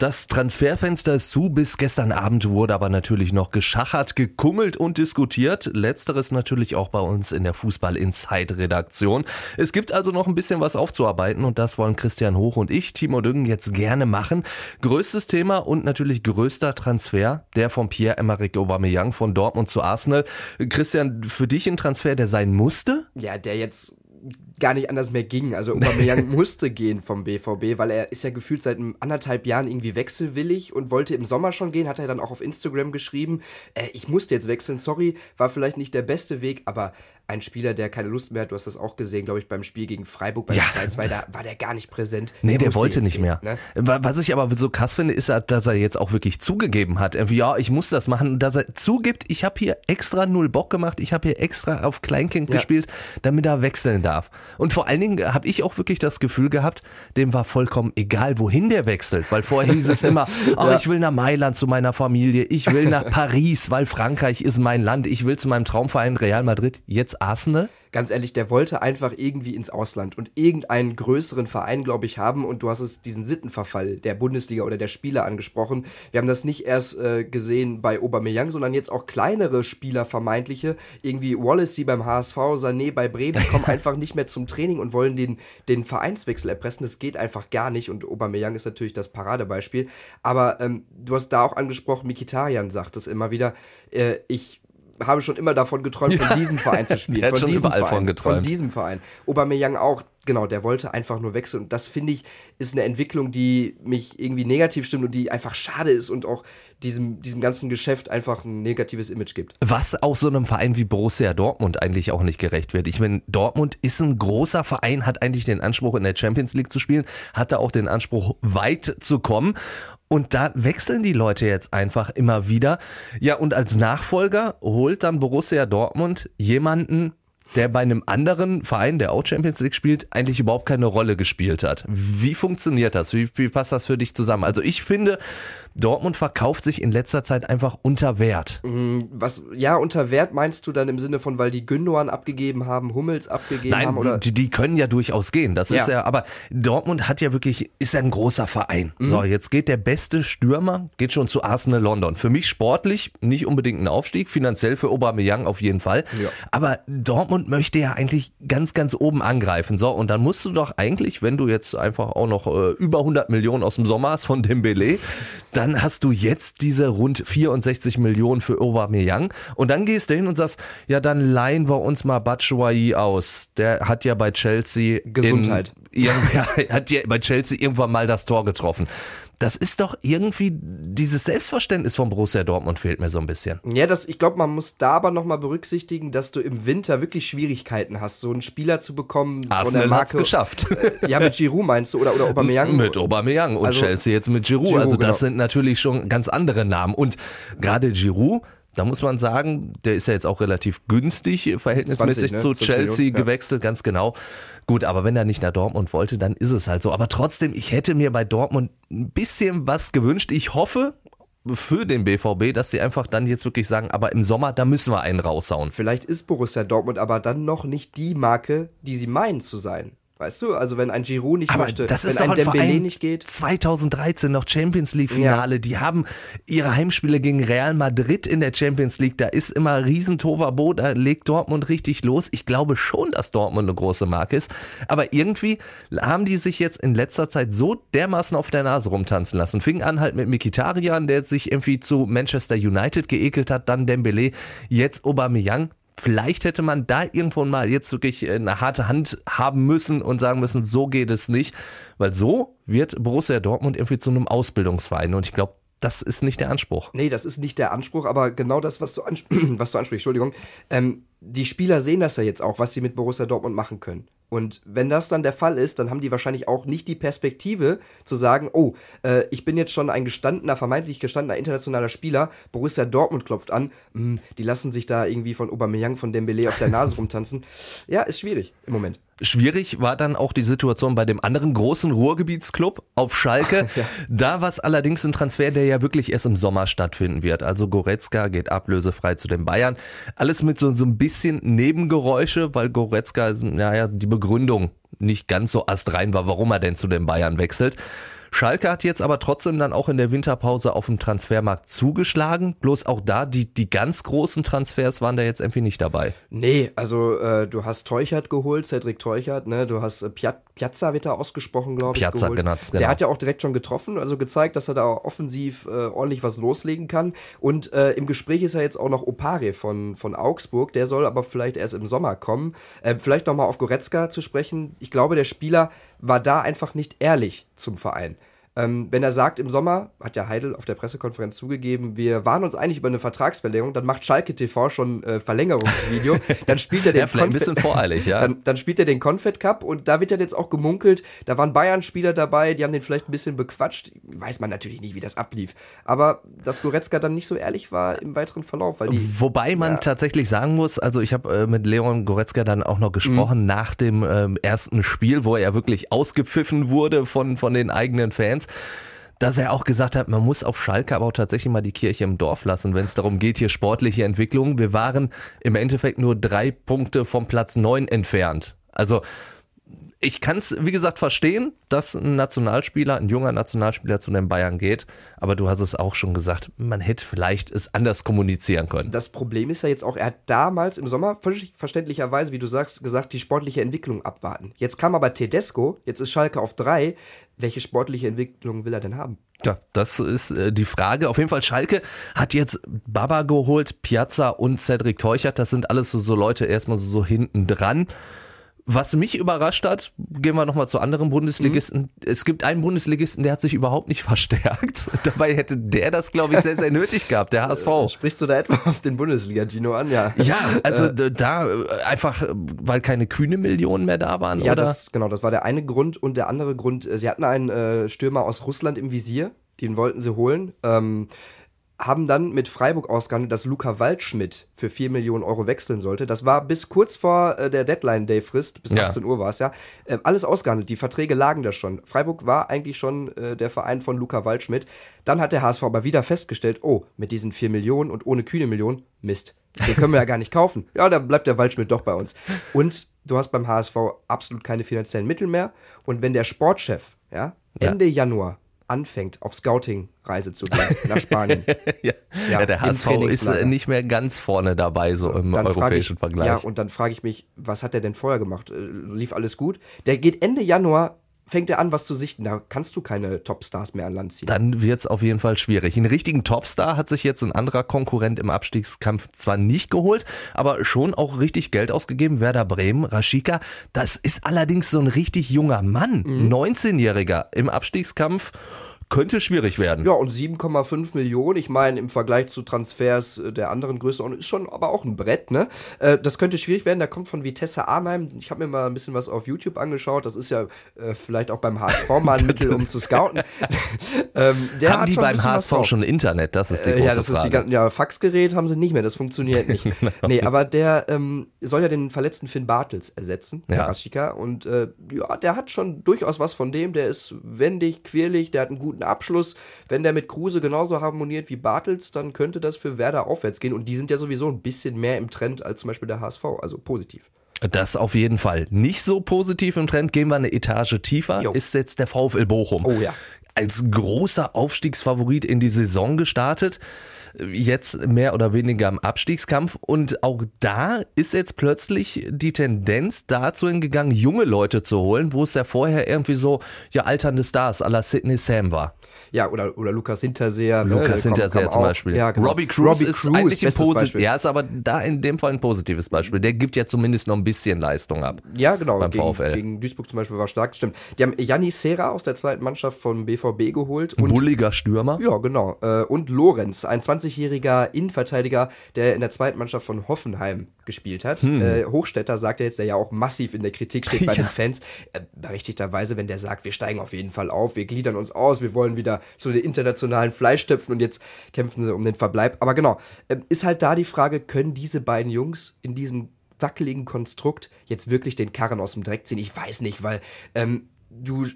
Das Transferfenster ist zu. Bis gestern Abend wurde aber natürlich noch geschachert, gekummelt und diskutiert. Letzteres natürlich auch bei uns in der Fußball Inside Redaktion. Es gibt also noch ein bisschen was aufzuarbeiten und das wollen Christian Hoch und ich, Timo Düngen, jetzt gerne machen. Größtes Thema und natürlich größter Transfer, der von Pierre-Emerick Aubameyang von Dortmund zu Arsenal. Christian, für dich ein Transfer, der sein musste? Ja, der jetzt gar nicht anders mehr ging. Also Aubameyang musste gehen vom BVB, weil er ist ja gefühlt seit anderthalb Jahren irgendwie wechselwillig und wollte im Sommer schon gehen, hat er dann auch auf Instagram geschrieben, äh, ich musste jetzt wechseln, sorry, war vielleicht nicht der beste Weg, aber ein Spieler, der keine Lust mehr hat. Du hast das auch gesehen, glaube ich, beim Spiel gegen Freiburg beim ja. 2-2. Da war der gar nicht präsent. Nee, der, der wollte nicht gehen, mehr. Ne? Was ich aber so krass finde, ist, dass er jetzt auch wirklich zugegeben hat. Ja, ich muss das machen. Dass er zugibt, ich habe hier extra null Bock gemacht. Ich habe hier extra auf Kleinkind ja. gespielt, damit er wechseln darf. Und vor allen Dingen habe ich auch wirklich das Gefühl gehabt, dem war vollkommen egal, wohin der wechselt. Weil vorher hieß es immer, oh, ja. ich will nach Mailand zu meiner Familie. Ich will nach Paris, weil Frankreich ist mein Land. Ich will zu meinem Traumverein Real Madrid. Jetzt Arsenal? Ganz ehrlich, der wollte einfach irgendwie ins Ausland und irgendeinen größeren Verein, glaube ich, haben. Und du hast es diesen Sittenverfall der Bundesliga oder der Spieler angesprochen. Wir haben das nicht erst äh, gesehen bei Aubameyang, sondern jetzt auch kleinere Spieler, vermeintliche. Irgendwie Wallacey beim HSV, Sané bei Bremen, kommen einfach nicht mehr zum Training und wollen den, den Vereinswechsel erpressen. Das geht einfach gar nicht. Und Aubameyang ist natürlich das Paradebeispiel. Aber ähm, du hast da auch angesprochen, Mikitarian sagt es immer wieder. Äh, ich habe schon immer davon geträumt, von diesem Verein zu spielen. Der von hat schon diesem Verein, von geträumt. Von diesem Verein. Aubameyang auch, genau, der wollte einfach nur wechseln. Und das finde ich, ist eine Entwicklung, die mich irgendwie negativ stimmt und die einfach schade ist und auch diesem, diesem ganzen Geschäft einfach ein negatives Image gibt. Was auch so einem Verein wie Borussia Dortmund eigentlich auch nicht gerecht wird. Ich meine, Dortmund ist ein großer Verein, hat eigentlich den Anspruch, in der Champions League zu spielen, hatte auch den Anspruch, weit zu kommen. Und da wechseln die Leute jetzt einfach immer wieder. Ja, und als Nachfolger holt dann Borussia Dortmund jemanden, der bei einem anderen Verein, der auch Champions League spielt, eigentlich überhaupt keine Rolle gespielt hat. Wie funktioniert das? Wie, wie passt das für dich zusammen? Also ich finde, Dortmund verkauft sich in letzter Zeit einfach unter Wert. Mm, was, ja, unter Wert meinst du dann im Sinne von, weil die Gündogan abgegeben haben, Hummels abgegeben Nein, haben? Oder? Die, die können ja durchaus gehen. Das ja. ist ja, aber Dortmund hat ja wirklich, ist ja ein großer Verein. Mhm. So, jetzt geht der beste Stürmer, geht schon zu Arsenal London. Für mich sportlich nicht unbedingt ein Aufstieg, finanziell für Aubameyang auf jeden Fall. Ja. Aber Dortmund möchte ja eigentlich ganz, ganz oben angreifen. So, und dann musst du doch eigentlich, wenn du jetzt einfach auch noch äh, über 100 Millionen aus dem Sommer hast von Dembele, dann hast du jetzt diese rund 64 Millionen für Aubameyang und dann gehst du hin und sagst, ja, dann leihen wir uns mal Batshuayi aus. Der hat ja bei Chelsea Gesundheit. In, ja, hat ja bei Chelsea irgendwann mal das Tor getroffen das ist doch irgendwie dieses Selbstverständnis von Borussia Dortmund fehlt mir so ein bisschen. Ja, das, ich glaube, man muss da aber nochmal berücksichtigen, dass du im Winter wirklich Schwierigkeiten hast, so einen Spieler zu bekommen. Arsenal von hat's geschafft. Äh, ja, mit Giroud meinst du oder, oder Aubameyang? Mit Aubameyang und also, Chelsea jetzt mit Giroud. Giroud also das genau. sind natürlich schon ganz andere Namen. Und gerade Giroud, da muss man sagen, der ist ja jetzt auch relativ günstig verhältnismäßig 20, ne? zu Chelsea Millionen, gewechselt, ja. ganz genau. Gut, aber wenn er nicht nach Dortmund wollte, dann ist es halt so. Aber trotzdem, ich hätte mir bei Dortmund ein bisschen was gewünscht. Ich hoffe, für den BVB, dass sie einfach dann jetzt wirklich sagen, aber im Sommer, da müssen wir einen raushauen. Vielleicht ist Borussia Dortmund aber dann noch nicht die Marke, die sie meinen zu sein. Weißt du, also wenn ein Giroud nicht Aber möchte, das ist wenn doch ein Dembele nicht geht. 2013 noch Champions League Finale, ja. die haben ihre Heimspiele gegen Real Madrid in der Champions League, da ist immer riesen Tovabo, da legt Dortmund richtig los. Ich glaube schon, dass Dortmund eine große Marke ist, aber irgendwie haben die sich jetzt in letzter Zeit so dermaßen auf der Nase rumtanzen lassen. Fing an halt mit Mikitarian, der sich irgendwie zu Manchester United geekelt hat, dann Dembele, jetzt Aubameyang Vielleicht hätte man da irgendwo mal jetzt wirklich äh, eine harte Hand haben müssen und sagen müssen, so geht es nicht. Weil so wird Borussia Dortmund irgendwie zu einem Ausbildungsverein. Und ich glaube, das ist nicht der Anspruch. Nee, das ist nicht der Anspruch, aber genau das, was du, ansp was du ansprichst, Entschuldigung. Ähm, die Spieler sehen das ja jetzt auch, was sie mit Borussia Dortmund machen können. Und wenn das dann der Fall ist, dann haben die wahrscheinlich auch nicht die Perspektive zu sagen, oh, äh, ich bin jetzt schon ein gestandener, vermeintlich gestandener internationaler Spieler, Borussia Dortmund klopft an, mh, hm, die lassen sich da irgendwie von Aubameyang, von Dembele auf der Nase rumtanzen. Ja, ist schwierig im Moment. Schwierig war dann auch die Situation bei dem anderen großen Ruhrgebietsclub auf Schalke. ja. Da war es allerdings ein Transfer, der ja wirklich erst im Sommer stattfinden wird. Also Goretzka geht ablösefrei zu den Bayern. Alles mit so, so ein bisschen Nebengeräusche, weil Goretzka, naja, die Begründung nicht ganz so astrein war, warum er denn zu den Bayern wechselt. Schalke hat jetzt aber trotzdem dann auch in der Winterpause auf dem Transfermarkt zugeschlagen. Bloß auch da, die, die ganz großen Transfers waren da jetzt irgendwie nicht dabei. Nee, also äh, du hast Teuchert geholt, Cedric Teuchert, ne? Du hast äh, Piat Piazza wird da ausgesprochen, glaube ich. Piazza, genau, genau. Der hat ja auch direkt schon getroffen, also gezeigt, dass er da offensiv äh, ordentlich was loslegen kann. Und äh, im Gespräch ist ja jetzt auch noch Opare von, von Augsburg, der soll aber vielleicht erst im Sommer kommen. Äh, vielleicht nochmal auf Goretzka zu sprechen. Ich glaube, der Spieler war da einfach nicht ehrlich zum Verein. Ähm, wenn er sagt, im Sommer, hat ja Heidel auf der Pressekonferenz zugegeben, wir waren uns eigentlich über eine Vertragsverlängerung, dann macht Schalke TV schon äh, Verlängerungsvideo, dann spielt er den ja, ein bisschen voreilig, ja. Dann, dann, spielt er den Confed Cup und da wird ja jetzt auch gemunkelt, da waren Bayern-Spieler dabei, die haben den vielleicht ein bisschen bequatscht, weiß man natürlich nicht, wie das ablief, aber dass Goretzka dann nicht so ehrlich war im weiteren Verlauf, weil die, Wobei man ja. tatsächlich sagen muss, also ich habe äh, mit Leon Goretzka dann auch noch gesprochen mhm. nach dem ähm, ersten Spiel, wo er wirklich ausgepfiffen wurde von, von den eigenen Fans Fans, dass er auch gesagt hat, man muss auf Schalke aber auch tatsächlich mal die Kirche im Dorf lassen, wenn es darum geht, hier sportliche Entwicklung. Wir waren im Endeffekt nur drei Punkte vom Platz neun entfernt. Also ich kann es, wie gesagt, verstehen, dass ein Nationalspieler, ein junger Nationalspieler zu den Bayern geht. Aber du hast es auch schon gesagt, man hätte vielleicht es anders kommunizieren können. Das Problem ist ja jetzt auch, er hat damals im Sommer verständlicherweise, wie du sagst, gesagt, die sportliche Entwicklung abwarten. Jetzt kam aber Tedesco, jetzt ist Schalke auf drei. Welche sportliche Entwicklung will er denn haben? Ja, das ist äh, die Frage. Auf jeden Fall, Schalke hat jetzt Baba geholt, Piazza und Cedric Teuchert. Das sind alles so, so Leute erstmal so, so hinten dran. Was mich überrascht hat, gehen wir nochmal zu anderen Bundesligisten. Mhm. Es gibt einen Bundesligisten, der hat sich überhaupt nicht verstärkt. Dabei hätte der das, glaube ich, sehr, sehr nötig gehabt, der HSV. Äh, sprichst du da etwa auf den Bundesliga-Dino an, ja? Ja, also äh, da äh, einfach, weil keine kühne Millionen mehr da waren, ja, oder? Das, genau, das war der eine Grund. Und der andere Grund, sie hatten einen äh, Stürmer aus Russland im Visier, den wollten sie holen. Ähm, haben dann mit Freiburg ausgehandelt, dass Luca Waldschmidt für 4 Millionen Euro wechseln sollte. Das war bis kurz vor äh, der Deadline-Day-Frist, bis ja. 18 Uhr war es ja, äh, alles ausgehandelt. Die Verträge lagen da schon. Freiburg war eigentlich schon äh, der Verein von Luca Waldschmidt. Dann hat der HSV aber wieder festgestellt, oh, mit diesen 4 Millionen und ohne kühne Millionen, Mist. Den können wir ja gar nicht kaufen. Ja, dann bleibt der Waldschmidt doch bei uns. Und du hast beim HSV absolut keine finanziellen Mittel mehr. Und wenn der Sportchef, ja, Ende ja. Januar anfängt, auf Scouting-Reise zu gehen nach Spanien. ja. Ja, ja, der HSV ist nicht mehr ganz vorne dabei, so, im europäischen ich, Vergleich. Ja, und dann frage ich mich, was hat er denn vorher gemacht? Äh, lief alles gut? Der geht Ende Januar fängt er an, was zu sichten. Da kannst du keine Topstars mehr an Land ziehen. Dann wird es auf jeden Fall schwierig. Einen richtigen Topstar hat sich jetzt ein anderer Konkurrent im Abstiegskampf zwar nicht geholt, aber schon auch richtig Geld ausgegeben. Werder Bremen, Rashika. Das ist allerdings so ein richtig junger Mann. Mhm. 19-Jähriger im Abstiegskampf könnte schwierig werden. Ja, und 7,5 Millionen, ich meine, im Vergleich zu Transfers äh, der anderen Größenordnung ist schon aber auch ein Brett, ne? Äh, das könnte schwierig werden. Der kommt von Vitesse Arnheim. Ich habe mir mal ein bisschen was auf YouTube angeschaut. Das ist ja äh, vielleicht auch beim HSV mal ein Mittel, um zu scouten. ähm, haben die beim HSV schon Internet? Das ist die große äh, Ja, das Frage. ist die ja, Faxgerät haben sie nicht mehr. Das funktioniert nicht. genau. Nee, aber der ähm, soll ja den verletzten Finn Bartels ersetzen, ja. Raschika. Und äh, ja, der hat schon durchaus was von dem. Der ist wendig, quirlig, der hat einen guten guten Abschluss. Wenn der mit Kruse genauso harmoniert wie Bartels, dann könnte das für Werder aufwärts gehen. Und die sind ja sowieso ein bisschen mehr im Trend als zum Beispiel der HSV, also positiv. Das auf jeden Fall. Nicht so positiv im Trend, gehen wir eine Etage tiefer, jo. ist jetzt der VfL Bochum. Oh ja. Als großer Aufstiegsfavorit in die Saison gestartet jetzt mehr oder weniger im Abstiegskampf. Und auch da ist jetzt plötzlich die Tendenz dazu hingegangen, junge Leute zu holen, wo es ja vorher irgendwie so, ja, alternde Stars à la Sidney Sam war. Ja, oder, oder Lukas Hinterseher. Lukas ne? Hinterseher komm, komm zum Beispiel. Ja, genau. Robbie Cruz Robbie ist Cruz, eigentlich ein positives, ja, ist aber da in dem Fall ein positives Beispiel. Der gibt ja zumindest noch ein bisschen Leistung ab. Ja, genau. Beim gegen, VfL. gegen Duisburg zum Beispiel war stark, stimmt. Die haben Janni Serra aus der zweiten Mannschaft vom BVB geholt. Ein bulliger Stürmer. Ja, genau. Äh, und Lorenz, ein 20-jähriger Innenverteidiger, der in der zweiten Mannschaft von Hoffenheim gespielt hat. Hm. Äh, Hochstetter sagt er jetzt, der ja auch massiv in der Kritik steht bei ja. den Fans. Äh, berechtigterweise, wenn der sagt, wir steigen auf jeden Fall auf, wir gliedern uns aus, wir wollen wieder zu den internationalen Fleischtöpfen und jetzt kämpfen sie um den Verbleib. Aber genau, äh, ist halt da die Frage, können diese beiden Jungs in diesem wackeligen Konstrukt jetzt wirklich den Karren aus dem Dreck ziehen? Ich weiß nicht, weil ähm, du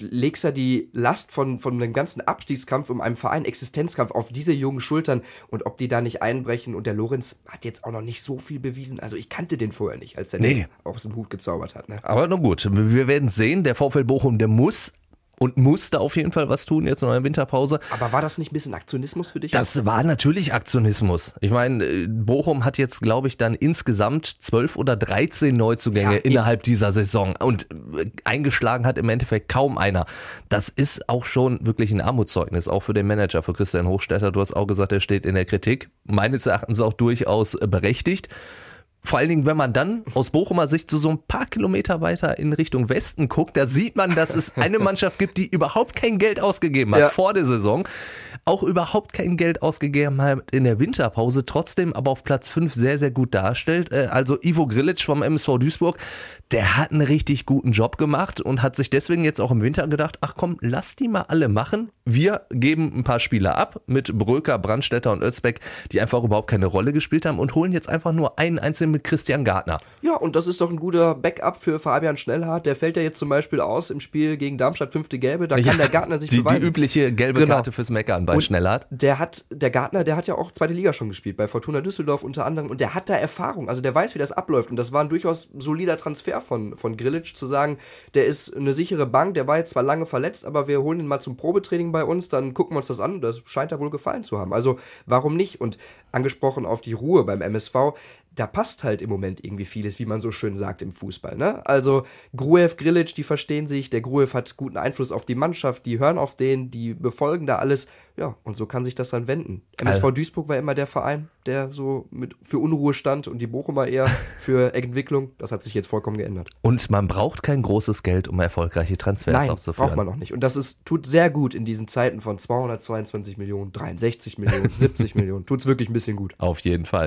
legst ja die Last von, von dem ganzen Abstiegskampf um einen Verein, Existenzkampf auf diese jungen Schultern und ob die da nicht einbrechen. Und der Lorenz hat jetzt auch noch nicht so viel bewiesen. Also ich kannte den vorher nicht, als der nee. aus dem Hut gezaubert hat. Ne? Aber na gut, wir werden sehen, der VfL Bochum, der muss und musste auf jeden Fall was tun jetzt in der Winterpause. Aber war das nicht ein bisschen Aktionismus für dich? Das war natürlich Aktionismus. Ich meine, äh, Bochum hat jetzt, glaube ich, dann insgesamt zwölf oder 13 Neuzugänge ja, innerhalb dieser Saison und äh, eingeschlagen hat im Endeffekt kaum einer. Das ist auch schon wirklich ein Armutszeugnis, auch für den Manager, für Christian Hochstetter. Du hast auch gesagt, er steht in der Kritik. Meines Erachtens auch durchaus äh, berechtigt. Vor allen Dingen, wenn man dann aus Bochumer Sicht so, so ein paar Kilometer weiter in Richtung Westen guckt, da sieht man, dass es eine Mannschaft gibt, die überhaupt kein Geld ausgegeben hat ja. vor der Saison auch überhaupt kein Geld ausgegeben hat in der Winterpause, trotzdem aber auf Platz 5 sehr, sehr gut darstellt. Äh, also Ivo Grilic vom MSV Duisburg, der hat einen richtig guten Job gemacht und hat sich deswegen jetzt auch im Winter gedacht, ach komm, lass die mal alle machen. Wir geben ein paar Spieler ab mit Bröker, Brandstetter und Özbeck, die einfach überhaupt keine Rolle gespielt haben und holen jetzt einfach nur einen einzelnen mit Christian Gartner. Ja, und das ist doch ein guter Backup für Fabian Schnellhardt. Der fällt ja jetzt zum Beispiel aus im Spiel gegen Darmstadt fünfte Gelbe. Da kann ja, der Gartner sich die, beweisen. Die übliche gelbe genau. Karte fürs Meckern bei und Schnellhardt. Der hat, der Gartner, der hat ja auch zweite Liga schon gespielt, bei Fortuna Düsseldorf unter anderem. Und der hat da Erfahrung. Also der weiß, wie das abläuft. Und das war ein durchaus solider Transfer von, von Grill Grilic zu sagen, der ist eine sichere Bank, der war jetzt zwar lange verletzt, aber wir holen ihn mal zum Probetraining bei uns, dann gucken wir uns das an. Das scheint da wohl gefallen zu haben. Also warum nicht? Und angesprochen auf die Ruhe beim MSV, da passt halt im Moment irgendwie vieles, wie man so schön sagt im Fußball. Ne? Also Gruev, Grilic, die verstehen sich, der Gruev hat guten Einfluss auf die Mannschaft, die hören auf den, die befolgen da alles. Ja, und so kann sich das dann wenden. MSV also. Duisburg war immer der Verein, der so mit für Unruhe stand und die Bochumer eher für Entwicklung. Das hat sich jetzt vollkommen geändert. Und man braucht kein großes Geld, um erfolgreiche Transfers Nein, auszuführen. braucht man noch nicht. Und das ist, tut sehr gut in diesen Zeiten von 222 Millionen, 63 Millionen, 70 Millionen. Tut es wirklich ein bisschen gut. Auf jeden Fall.